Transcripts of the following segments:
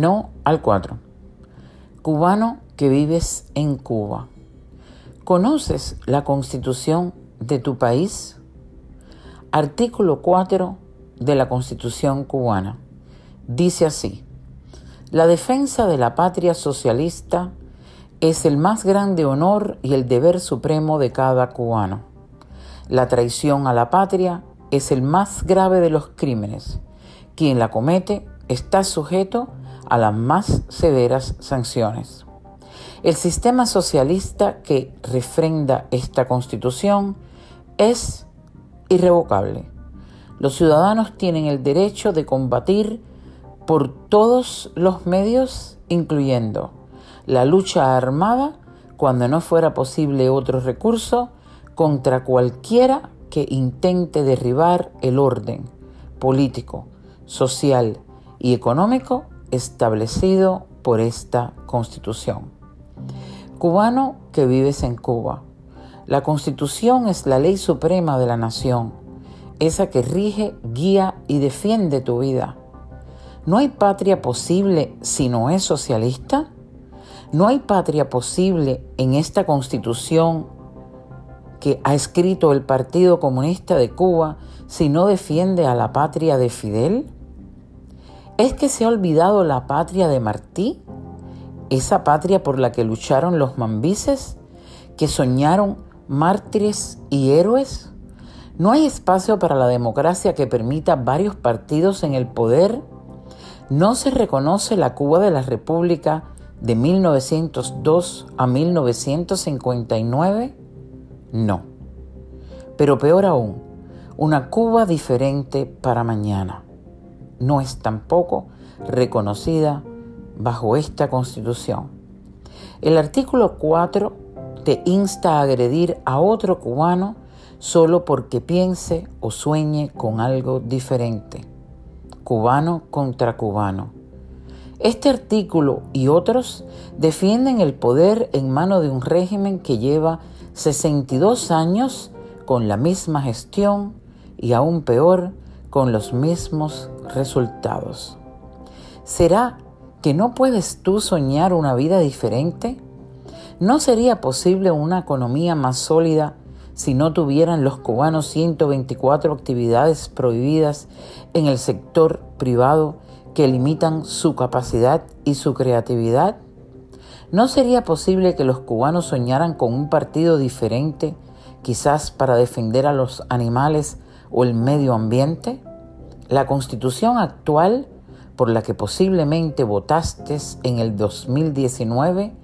no al 4. Cubano que vives en Cuba. ¿Conoces la constitución de tu país? Artículo 4 de la Constitución cubana. Dice así, la defensa de la patria socialista es el más grande honor y el deber supremo de cada cubano. La traición a la patria es el más grave de los crímenes. Quien la comete está sujeto a las más severas sanciones. El sistema socialista que refrenda esta constitución es irrevocable. Los ciudadanos tienen el derecho de combatir por todos los medios, incluyendo la lucha armada, cuando no fuera posible otro recurso, contra cualquiera que intente derribar el orden político, social y económico establecido por esta Constitución. Cubano que vives en Cuba. La Constitución es la ley suprema de la nación, esa que rige, guía y defiende tu vida. ¿No hay patria posible si no es socialista? ¿No hay patria posible en esta Constitución que ha escrito el Partido Comunista de Cuba si no defiende a la patria de Fidel? ¿Es que se ha olvidado la patria de Martí? Esa patria por la que lucharon los mambises, que soñaron mártires y héroes? ¿No hay espacio para la democracia que permita varios partidos en el poder? ¿No se reconoce la Cuba de la República de 1902 a 1959? No. Pero peor aún, una Cuba diferente para mañana. No es tampoco reconocida bajo esta constitución. El artículo 4 te insta a agredir a otro cubano solo porque piense o sueñe con algo diferente. Cubano contra cubano. Este artículo y otros defienden el poder en mano de un régimen que lleva 62 años con la misma gestión y aún peor con los mismos resultados. ¿Será que no puedes tú soñar una vida diferente? ¿No sería posible una economía más sólida si no tuvieran los cubanos 124 actividades prohibidas en el sector privado que limitan su capacidad y su creatividad? ¿No sería posible que los cubanos soñaran con un partido diferente, quizás para defender a los animales o el medio ambiente? La constitución actual, por la que posiblemente votaste en el 2019,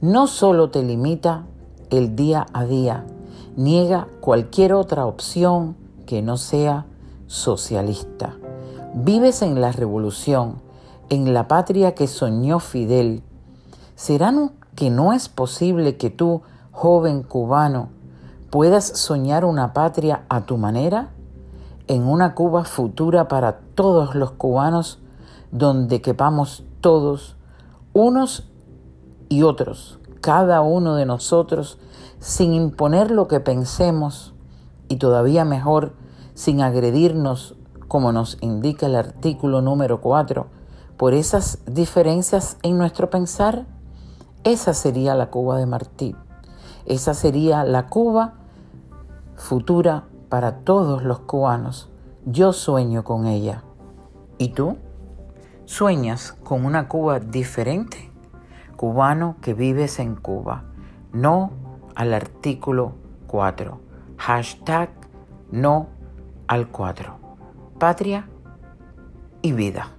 no solo te limita el día a día, niega cualquier otra opción que no sea socialista. Vives en la revolución, en la patria que soñó Fidel. ¿Será que no es posible que tú, joven cubano, puedas soñar una patria a tu manera? En una Cuba futura para todos los cubanos, donde quepamos todos, unos y otros, cada uno de nosotros, sin imponer lo que pensemos y todavía mejor, sin agredirnos, como nos indica el artículo número 4, por esas diferencias en nuestro pensar, esa sería la Cuba de Martí. Esa sería la Cuba futura para todos los cubanos. Yo sueño con ella. ¿Y tú? ¿Sueñas con una Cuba diferente? cubano que vives en Cuba. No al artículo 4. Hashtag no al 4. Patria y vida.